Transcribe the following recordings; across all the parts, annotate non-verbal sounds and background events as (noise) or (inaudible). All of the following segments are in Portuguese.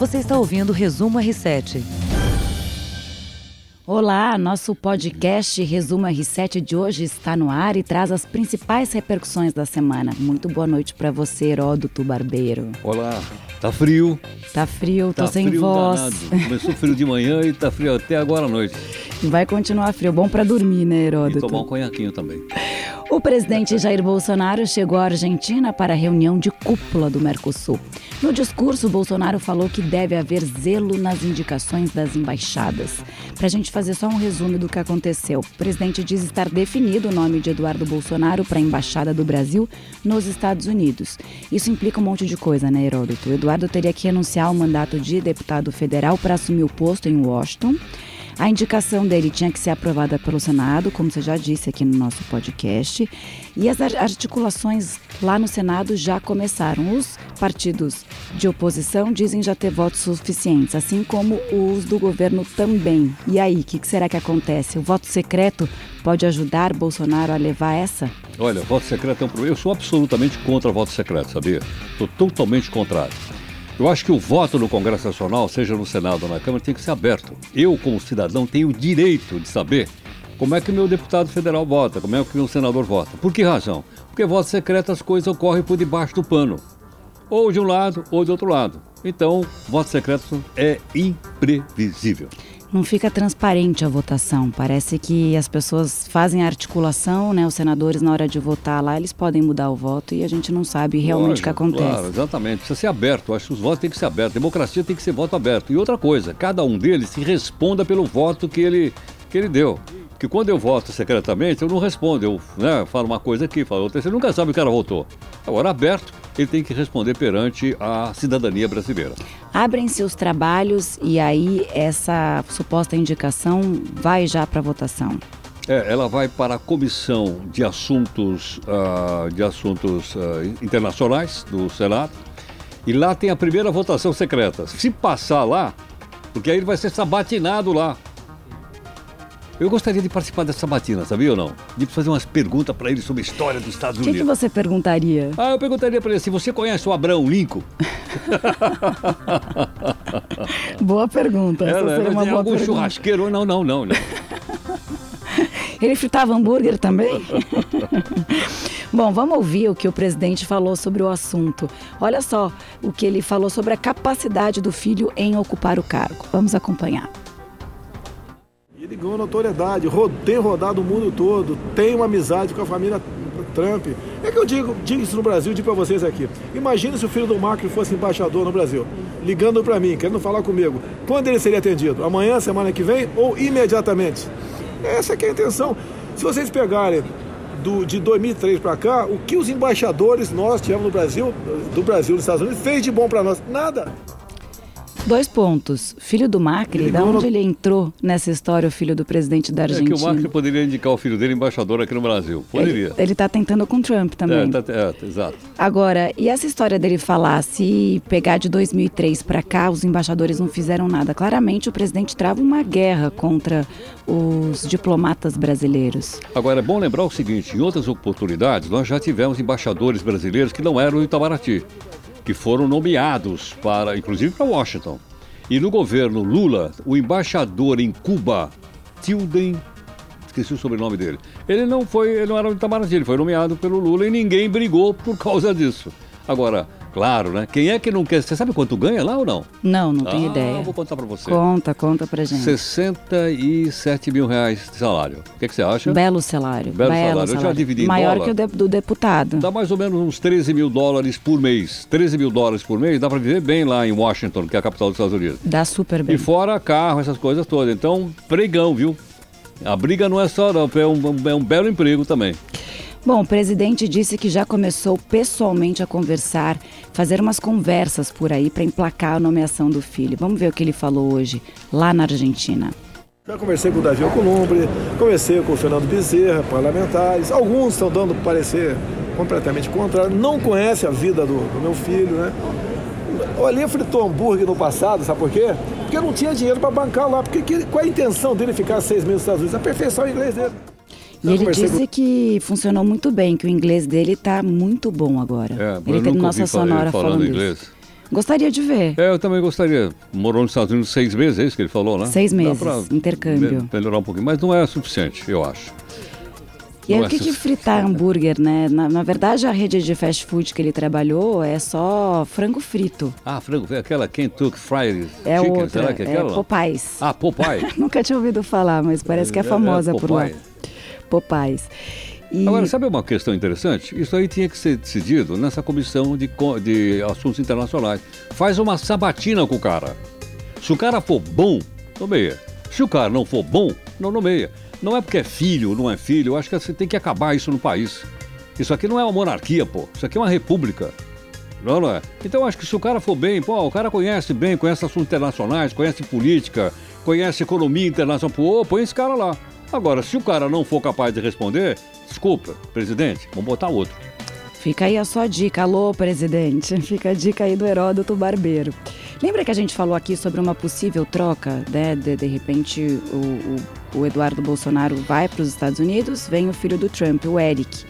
Você está ouvindo o Resumo R7. Olá, nosso podcast Resumo R7 de hoje está no ar e traz as principais repercussões da semana. Muito boa noite para você, Heródoto Barbeiro. Olá, tá frio? Tá frio, tô tá sem frio voz. Danado. Começou frio de manhã e tá frio até agora à noite. Vai continuar frio, bom para dormir, né, Heródoto? E tomar um conhaquinho também. O presidente Jair Bolsonaro chegou à Argentina para a reunião de cúpula do Mercosul. No discurso, Bolsonaro falou que deve haver zelo nas indicações das embaixadas. Para a gente fazer só um resumo do que aconteceu, o presidente diz estar definido o nome de Eduardo Bolsonaro para a embaixada do Brasil nos Estados Unidos. Isso implica um monte de coisa, né, Heródoto? Eduardo teria que renunciar ao mandato de deputado federal para assumir o posto em Washington. A indicação dele tinha que ser aprovada pelo Senado, como você já disse aqui no nosso podcast, e as articulações lá no Senado já começaram. Os partidos de oposição dizem já ter votos suficientes, assim como os do governo também. E aí, o que, será que acontece? O voto secreto pode ajudar Bolsonaro a levar essa? Olha, voto secreto é um problema. Eu sou absolutamente contra voto secreto, sabia? Estou totalmente contrário. Eu acho que o voto no Congresso Nacional, seja no Senado ou na Câmara, tem que ser aberto. Eu, como cidadão, tenho o direito de saber como é que meu deputado federal vota, como é que meu senador vota. Por que razão? Porque voto secreto as coisas ocorrem por debaixo do pano. Ou de um lado ou de outro lado. Então, voto secreto é imprevisível não fica transparente a votação. Parece que as pessoas fazem a articulação, né? Os senadores, na hora de votar lá, eles podem mudar o voto e a gente não sabe realmente o que acontece. Claro, exatamente. Precisa ser aberto. Acho que os votos têm que ser abertos. Democracia tem que ser voto aberto. E outra coisa, cada um deles se responda pelo voto que ele, que ele deu. Porque quando eu voto secretamente, eu não respondo. Eu né, falo uma coisa aqui, falo outra. Você nunca sabe o cara votou. Agora, aberto, ele tem que responder perante a cidadania brasileira. Abrem-se os trabalhos e aí essa suposta indicação vai já para votação. É, ela vai para a comissão de assuntos, uh, de assuntos uh, internacionais do Senado e lá tem a primeira votação secreta. Se passar lá, porque aí ele vai ser sabatinado lá eu gostaria de participar dessa batina, sabia ou não? De fazer umas perguntas para ele sobre a história dos Estados Unidos. O que, você perguntaria? Ah, eu perguntaria para ele assim: você conhece o Abraão Lincoln? (laughs) boa pergunta. Essa é, seria uma boa algum pergunta. churrasqueiro? Não, não, não. não. (laughs) ele fritava hambúrguer também? (laughs) Bom, vamos ouvir o que o presidente falou sobre o assunto. Olha só o que ele falou sobre a capacidade do filho em ocupar o cargo. Vamos acompanhar. Ganhou notoriedade, tem rodado o mundo todo, tem uma amizade com a família Trump. É que eu digo, digo isso no Brasil, digo para vocês aqui. Imagina se o filho do Macri fosse embaixador no Brasil, ligando para mim, querendo falar comigo. Quando ele seria atendido? Amanhã, semana que vem ou imediatamente? Essa é a intenção. Se vocês pegarem do, de 2003 para cá, o que os embaixadores nós tivemos no Brasil, do Brasil dos Estados Unidos, fez de bom para nós? Nada. Dois pontos. Filho do Macri, ele da onde no... ele entrou nessa história, o filho do presidente da Argentina? É que o Macri poderia indicar o filho dele embaixador aqui no Brasil. Poderia. Ele está tentando com Trump também. É, tá, é, exato. Agora, e essa história dele falar, se pegar de 2003 para cá, os embaixadores não fizeram nada? Claramente o presidente trava uma guerra contra os diplomatas brasileiros. Agora, é bom lembrar o seguinte, em outras oportunidades, nós já tivemos embaixadores brasileiros que não eram do Itamaraty que foram nomeados para, inclusive para Washington. E no governo Lula, o embaixador em Cuba, Tilden, esqueci o sobrenome dele. Ele não foi, ele não era do Itamaraty, ele foi nomeado pelo Lula e ninguém brigou por causa disso. Agora, Claro, né? Quem é que não quer? Você sabe quanto ganha lá ou não? Não, não tenho ah, ideia. vou contar para você. Conta, conta pra gente. 67 mil reais de salário. O que, que você acha? Belo salário. Belo, Belo salário. Eu já dividi em Maior dólar. que o de, do deputado. Dá mais ou menos uns 13 mil dólares por mês. 13 mil dólares por mês, dá para viver bem lá em Washington, que é a capital dos Estados Unidos. Dá super bem. E fora carro, essas coisas todas. Então, pregão, viu? A briga não é só, não, é um, é um belo emprego também. Bom, o presidente disse que já começou pessoalmente a conversar, fazer umas conversas por aí para emplacar a nomeação do filho. Vamos ver o que ele falou hoje, lá na Argentina. Já conversei com o Davi Alcolumbre, conversei com o Fernando Bezerra, parlamentares. Alguns estão dando parecer completamente contrário, não conhece a vida do, do meu filho, né? O Ali fritou hambúrguer no passado, sabe por quê? Porque não tinha dinheiro para bancar lá. Porque qual é a intenção dele ficar seis meses nos Estados Unidos? Aperfeiçoar o inglês dele. E ele disse com... que funcionou muito bem, que o inglês dele está muito bom agora. É, ele tem nossa sonora falando, falando inglês. Isso. Gostaria de ver. É, eu também gostaria. Morou nos Estados Unidos seis meses, é isso que ele falou, né? Seis meses, intercâmbio. melhorar um pouquinho, mas não é suficiente, eu acho. E aí, o que, que fritar hambúrguer, né? Na, na, verdade, a rede de fast food que ele trabalhou é só frango frito. Ah, frango, aquela Kentucky Fried é Chicken, outra, será que é aquela? É Popeyes. Ah, Popeye. (laughs) Nunca tinha ouvido falar, mas parece que é, é famosa é, é por lá. Popeyes. E... Agora, sabe uma questão interessante? Isso aí tinha que ser decidido nessa comissão de, de assuntos internacionais. Faz uma sabatina com o cara. Se o cara for bom, nomeia. Se o cara não for bom, não nomeia. Não é porque é filho, não é filho. Eu acho que você tem que acabar isso no país. Isso aqui não é uma monarquia, pô. Isso aqui é uma república. Não, não é? Então acho que se o cara for bem, pô, o cara conhece bem, conhece assuntos internacionais, conhece política, conhece economia internacional, pô, põe esse cara lá. Agora, se o cara não for capaz de responder, desculpa, presidente, vamos botar outro. Fica aí a sua dica. Alô, presidente. (laughs) Fica a dica aí do Heródoto Barbeiro. Lembra que a gente falou aqui sobre uma possível troca, né? De, de repente o, o, o Eduardo Bolsonaro vai para os Estados Unidos, vem o filho do Trump, o Eric.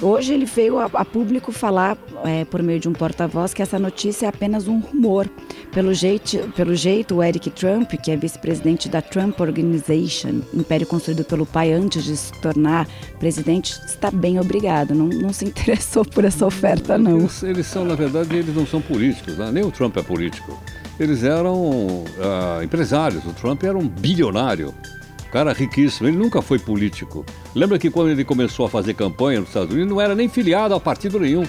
Hoje ele veio a, a público falar, é, por meio de um porta-voz, que essa notícia é apenas um rumor. Pelo jeito, pelo jeito, o Eric Trump, que é vice-presidente da Trump Organization, império construído pelo pai antes de se tornar presidente, está bem obrigado. Não, não se interessou por essa oferta, não. Eles, eles são, na verdade, eles não são políticos. Né? Nem o Trump é político. Eles eram uh, empresários. O Trump era um bilionário cara riquíssimo, ele nunca foi político. Lembra que quando ele começou a fazer campanha nos Estados Unidos, não era nem filiado a partido nenhum.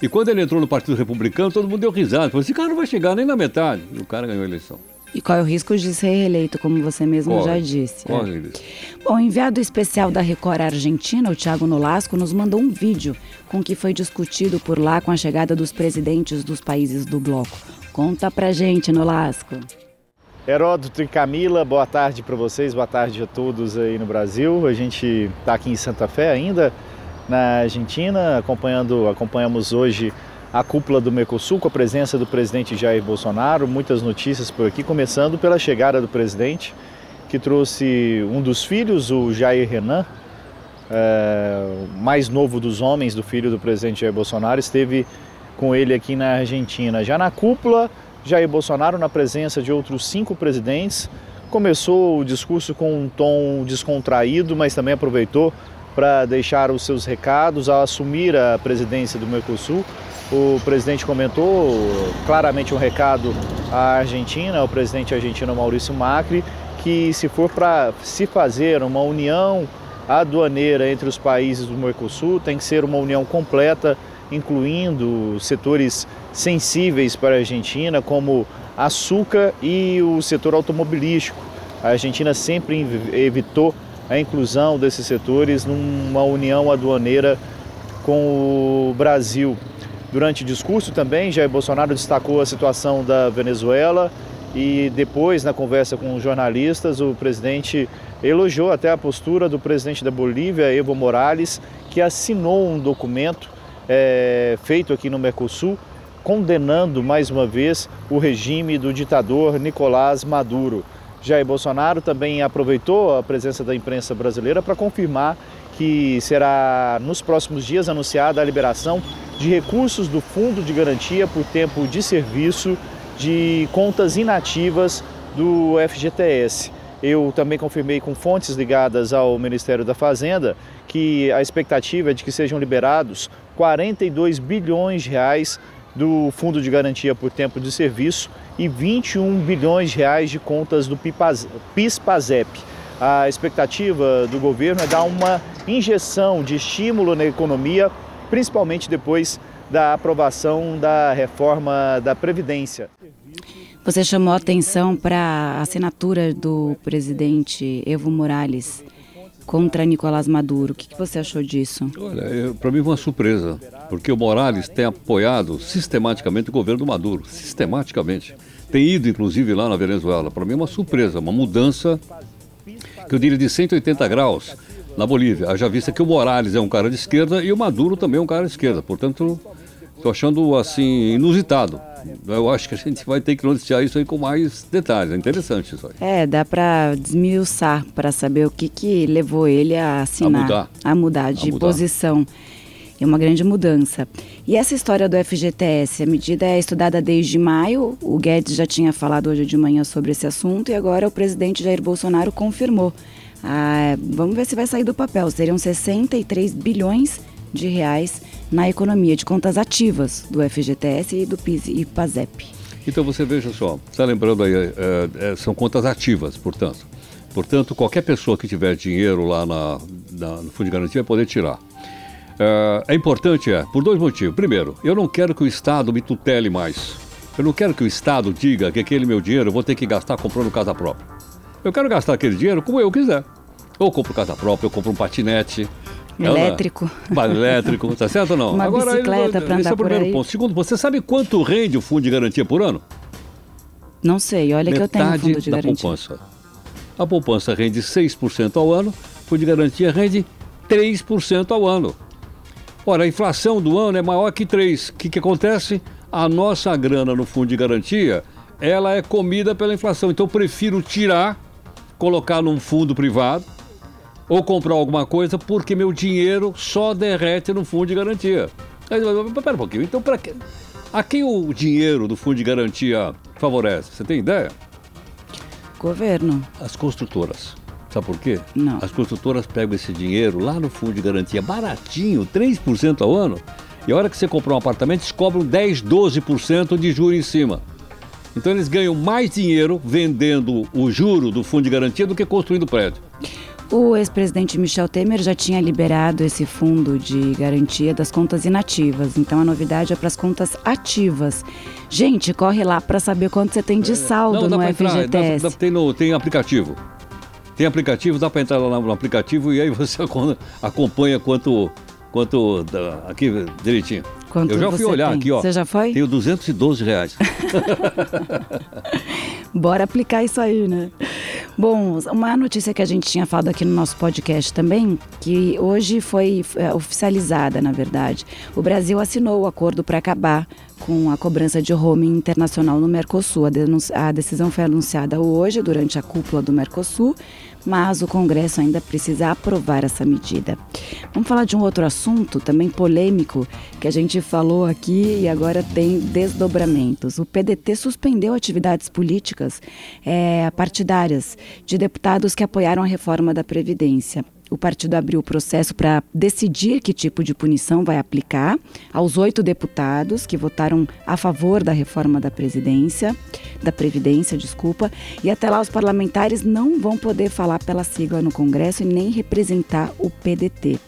E quando ele entrou no Partido Republicano, todo mundo deu risada. Falou, esse cara não vai chegar nem na metade. E o cara ganhou a eleição. E qual é o risco de ser reeleito, como você mesmo corre, já disse? Corre. É. Bom, o enviado especial da Record Argentina, o Thiago Nolasco, nos mandou um vídeo com o que foi discutido por lá com a chegada dos presidentes dos países do bloco. Conta pra gente, Nolasco. Heródoto e Camila, boa tarde para vocês, boa tarde a todos aí no Brasil. A gente está aqui em Santa Fé ainda, na Argentina, acompanhando, acompanhamos hoje a cúpula do Mercosul com a presença do presidente Jair Bolsonaro. Muitas notícias por aqui, começando pela chegada do presidente, que trouxe um dos filhos, o Jair Renan, é, mais novo dos homens do filho do presidente Jair Bolsonaro, esteve com ele aqui na Argentina. Já na cúpula, Jair Bolsonaro, na presença de outros cinco presidentes, começou o discurso com um tom descontraído, mas também aproveitou para deixar os seus recados ao assumir a presidência do Mercosul. O presidente comentou claramente um recado à Argentina, ao presidente argentino Maurício Macri, que se for para se fazer uma união aduaneira entre os países do Mercosul, tem que ser uma união completa incluindo setores sensíveis para a Argentina, como açúcar e o setor automobilístico. A Argentina sempre evitou a inclusão desses setores numa união aduaneira com o Brasil. Durante o discurso também, Jair Bolsonaro destacou a situação da Venezuela e depois, na conversa com os jornalistas, o presidente elogiou até a postura do presidente da Bolívia, Evo Morales, que assinou um documento é, feito aqui no Mercosul, condenando mais uma vez o regime do ditador Nicolás Maduro. Jair Bolsonaro também aproveitou a presença da imprensa brasileira para confirmar que será nos próximos dias anunciada a liberação de recursos do Fundo de Garantia por Tempo de Serviço de contas inativas do FGTS. Eu também confirmei com fontes ligadas ao Ministério da Fazenda que a expectativa é de que sejam liberados 42 bilhões de reais do Fundo de Garantia por Tempo de Serviço e 21 bilhões de reais de contas do PIS-PASEP. A expectativa do governo é dar uma injeção de estímulo na economia, principalmente depois da aprovação da reforma da Previdência. Você chamou a atenção para a assinatura do presidente Evo Morales contra Nicolás Maduro. O que, que você achou disso? Olha, para mim foi uma surpresa, porque o Morales tem apoiado sistematicamente o governo do Maduro, sistematicamente. Tem ido, inclusive, lá na Venezuela. Para mim é uma surpresa, uma mudança, que eu diria de 180 graus na Bolívia. Haja vista que o Morales é um cara de esquerda e o Maduro também é um cara de esquerda. Portanto, estou achando assim inusitado. Eu acho que a gente vai ter que noticiar isso aí com mais detalhes. É interessante isso aí. É, dá para desmiuçar para saber o que, que levou ele a assinar, a mudar, a mudar de a mudar. posição. É uma grande mudança. E essa história do FGTS, a medida é estudada desde maio. O Guedes já tinha falado hoje de manhã sobre esse assunto e agora o presidente Jair Bolsonaro confirmou. Ah, vamos ver se vai sair do papel. Seriam 63 bilhões de reais na economia de contas ativas do FGTS e do PIS e PASEP. Então você veja só, está lembrando aí, é, é, são contas ativas, portanto. Portanto, qualquer pessoa que tiver dinheiro lá na, na, no Fundo de Garantia vai poder tirar. É, é importante, é, por dois motivos. Primeiro, eu não quero que o Estado me tutele mais. Eu não quero que o Estado diga que aquele meu dinheiro eu vou ter que gastar comprando casa própria. Eu quero gastar aquele dinheiro como eu quiser. Ou compro casa própria, eu compro um patinete. Elétrico. Ela, elétrico, tá certo ou não? Uma Agora, bicicleta para andar esse é o primeiro ponto. Segundo, você sabe quanto rende o fundo de garantia por ano? Não sei, olha Metade que eu tenho fundo de da garantia. poupança. A poupança rende 6% ao ano, o fundo de garantia rende 3% ao ano. Ora, a inflação do ano é maior que 3. O que, que acontece? A nossa grana no fundo de garantia, ela é comida pela inflação. Então eu prefiro tirar, colocar num fundo privado, ou comprar alguma coisa porque meu dinheiro só derrete no fundo de garantia. Espera um pouquinho, então para que... a quem o dinheiro do fundo de garantia favorece? Você tem ideia? Governo. As construtoras. Sabe por quê? Não. As construtoras pegam esse dinheiro lá no fundo de garantia baratinho, 3% ao ano, e a hora que você comprar um apartamento, eles cobram 10, 12% de juro em cima. Então eles ganham mais dinheiro vendendo o juro do fundo de garantia do que construindo prédio. O ex-presidente Michel Temer já tinha liberado esse fundo de garantia das contas inativas. Então a novidade é para as contas ativas. Gente, corre lá para saber quanto você tem de saldo Não, dá no entrar, FGTS. dá- dá- tem, no- tem aplicativo. Tem aplicativo, dá para entrar lá no aplicativo e aí você (laughs) acompanha quanto. quanto aqui direitinho. Quanto Eu já fui olhar tem? aqui, ó. Você já foi? Tenho 212 reais. (laughs) Bora aplicar isso aí, né? Bom, uma notícia que a gente tinha falado aqui no nosso podcast também, que hoje foi é, oficializada, na verdade. O Brasil assinou o acordo para acabar com a cobrança de roaming internacional no Mercosul. A, a decisão foi anunciada hoje durante a cúpula do Mercosul, mas o Congresso ainda precisa aprovar essa medida. Vamos falar de um outro assunto também polêmico que a gente falou aqui e agora tem desdobramentos. O PDT suspendeu atividades políticas eh, partidárias de deputados que apoiaram a reforma da Previdência. O partido abriu o processo para decidir que tipo de punição vai aplicar aos oito deputados que votaram a favor da reforma da presidência, da previdência, desculpa, e até lá os parlamentares não vão poder falar pela sigla no Congresso e nem representar o PDT.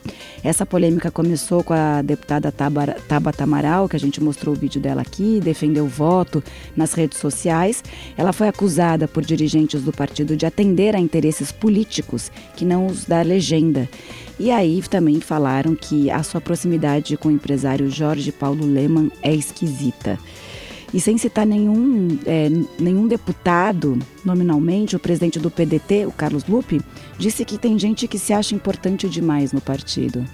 Essa polêmica começou com a deputada Tabata Amaral, que a gente mostrou o vídeo dela aqui, defendeu o voto nas redes sociais. Ela foi acusada por dirigentes do partido de atender a interesses políticos que não os da legenda. E aí também falaram que a sua proximidade com o empresário Jorge Paulo Leman é esquisita. E sem citar nenhum, é, nenhum deputado, nominalmente, o presidente do PDT, o Carlos Lupe, disse que tem gente que se acha importante demais no partido.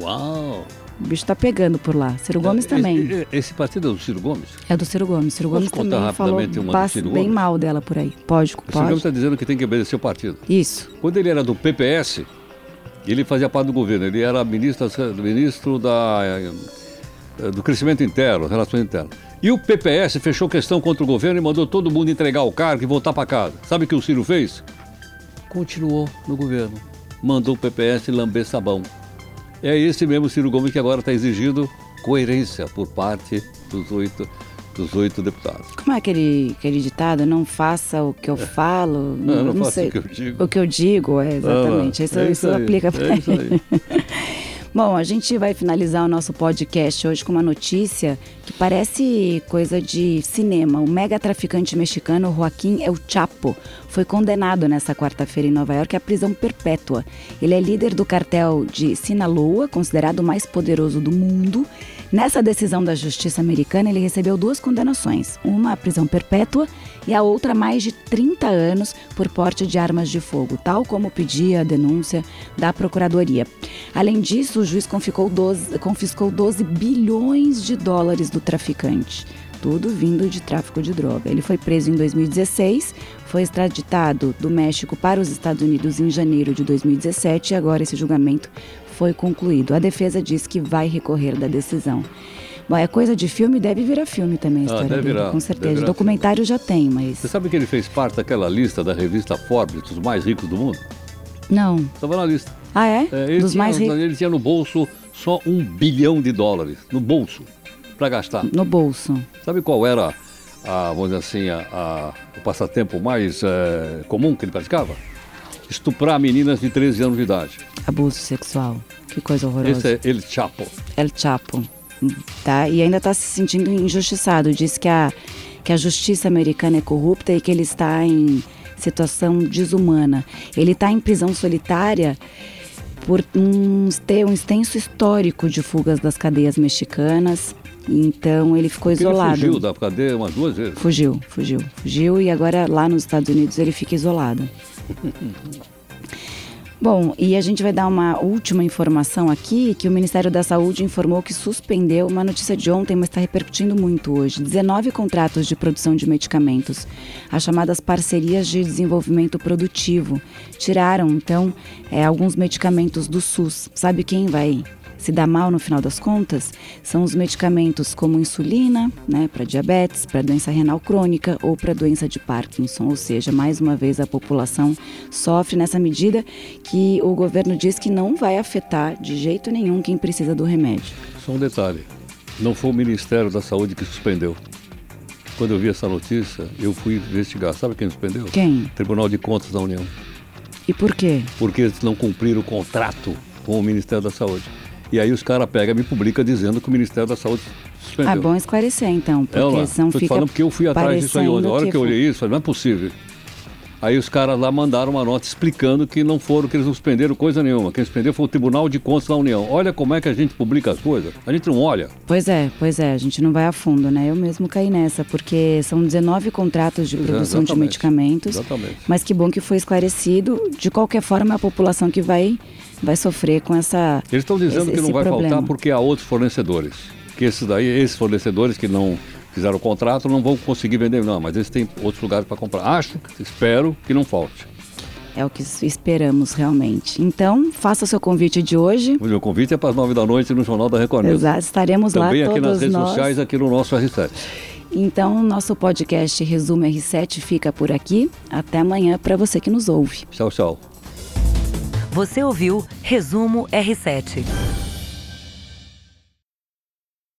Uau! O bicho tá pegando por lá. Ciro Gomes Esse- também. Esse, esse partido é do Ciro Gomes? É do Ciro Gomes. Ciro Posso Gomes contar também falou bem Gomes? mal dela por aí. Pode, O Ciro Gomes pode. está dizendo que tem que obedecer o partido. Isso. Quando ele era do PPS, ele fazia parte do governo. Ele era ministro, ministro da, eh, do Crescimento Interno, Relações Internas. E o PPS fechou questão contra o governo e mandou todo mundo entregar o cargo e voltar para casa. Sabe o que o Ciro fez? Continuou no governo. Mandou o PPS lamber sabão. É esse mesmo Ciro Gomes que agora está exigindo coerência por parte dos oito, dos oito deputados. Como é aquele, aquele ditado? Não faça o que eu falo. Não, não faça sei. o que eu digo. O que eu digo, é, exatamente. Ah, isso, é isso aí, aplica para é isso. (laughs) Bom, a gente vai finalizar o nosso podcast hoje com uma notícia que parece coisa de cinema. O mega traficante mexicano Joaquim El Chapo foi condenado nesta quarta-feira em Nova York à prisão perpétua. Ele é líder do cartel de Sinaloa, considerado o mais poderoso do mundo. Nessa decisão da justiça americana, ele recebeu duas condenações: uma à prisão perpétua e a outra mais de 30 anos por porte de armas de fogo, tal como pedia a denúncia da Procuradoria. Além disso, o juiz confiscou 12, confiscou 12 bilhões de dólares do traficante. Tudo vindo de tráfico de droga. Ele foi preso em 2016, foi extraditado do México para os Estados Unidos em janeiro de 2017 e agora esse julgamento foi concluído. A defesa diz que vai recorrer da decisão. Bom, é coisa de filme, deve virar filme também a Ah, história dele, virar, com deve certeza. virar Documentário já tem, mas. Você sabe que ele fez parte daquela lista da revista Forbes, dos mais ricos do mundo? Não. Estava na lista. Ah, é? É, Dos tinha, mais ricos. ele tinha no bolso só um bilhão de dólares, no bolso, para gastar. No bolso. Sabe qual era, a, vamos dizer assim, a, a- o passatempo mais eh, comum que ele praticava? Estuprar meninas de 13 anos de idade. Abuso sexual. Que coisa horrorosa. Esse é El Chapo. El Chapo. Tá? E ainda está se sentindo injustiçado. Diz que a, que a justiça americana é corrupta e que ele está em situação desumana. Ele está em prisão solitária por um, ter um extenso histórico de fugas das cadeias mexicanas. Então ele ficou Porque ele isolado. fugiu da cadeia umas duas vezes. Fugiu, fugiu, fugiu e agora lá nos Estados Unidos ele fica isolado. (laughs) Bom, e a gente vai dar uma última informação aqui, que o Ministério da Saúde informou que suspendeu uma notícia de ontem, mas está repercutindo muito hoje. 19 contratos de produção de medicamentos, as chamadas parcerias de desenvolvimento produtivo. Tiraram, então, é, alguns medicamentos do SUS. Sabe quem vai se dá mal no final das contas são os medicamentos como insulina, né, para diabetes, para doença renal crônica ou para doença de Parkinson. Ou seja, mais uma vez a população sofre nessa medida que o governo diz que não vai afetar de jeito nenhum quem precisa do remédio. Só um detalhe: não foi o Ministério da Saúde que suspendeu. Quando eu vi essa notícia, eu fui investigar. Sabe quem suspendeu? Quem? Tribunal de Contas da União. E por quê? Porque eles não cumpriram o contrato com o Ministério da Saúde. E aí os caras pegam e me publicam dizendo que o Ministério da Saúde suspendeu. Ah, bom esclarecer então, É, porque lá. senão Tô te fica falando porque eu fui atrás disso aí ontem. A hora parecendo que eu olhei isso, falei, não é possível. Aí os caras lá mandaram uma nota explicando que não foram, que eles não suspenderam coisa nenhuma. Quem suspendeu foi o Tribunal de Contas da União. Olha como é que a gente publica as coisas. A gente não olha. Pois é, pois é, a gente não vai a fundo, né? Eu mesmo caí nessa, porque são 19 contratos de Pois é, produção de medicamentos. Exatamente. Mas que bom que foi esclarecido. De qualquer forma, é a população que vai, vai sofrer com essa. Eles estão dizendo esse- que não vai problema. faltar porque há outros fornecedores. Que esses daí, esses fornecedores que não fizeram o contrato, não vão conseguir vender, não. Mas eles têm outros lugares para comprar. Acho, espero que não falte. É o que esperamos realmente. Então, faça o seu convite de hoje. O meu convite é para as nove da noite no Jornal da Record. Exato, estaremos Também lá aqui nas todos redes nós. sociais, aqui no nosso R7. Então, nosso podcast Resumo R7 fica por aqui. Até amanhã para você que nos ouve. Tchau, tchau. Você ouviu Resumo R7.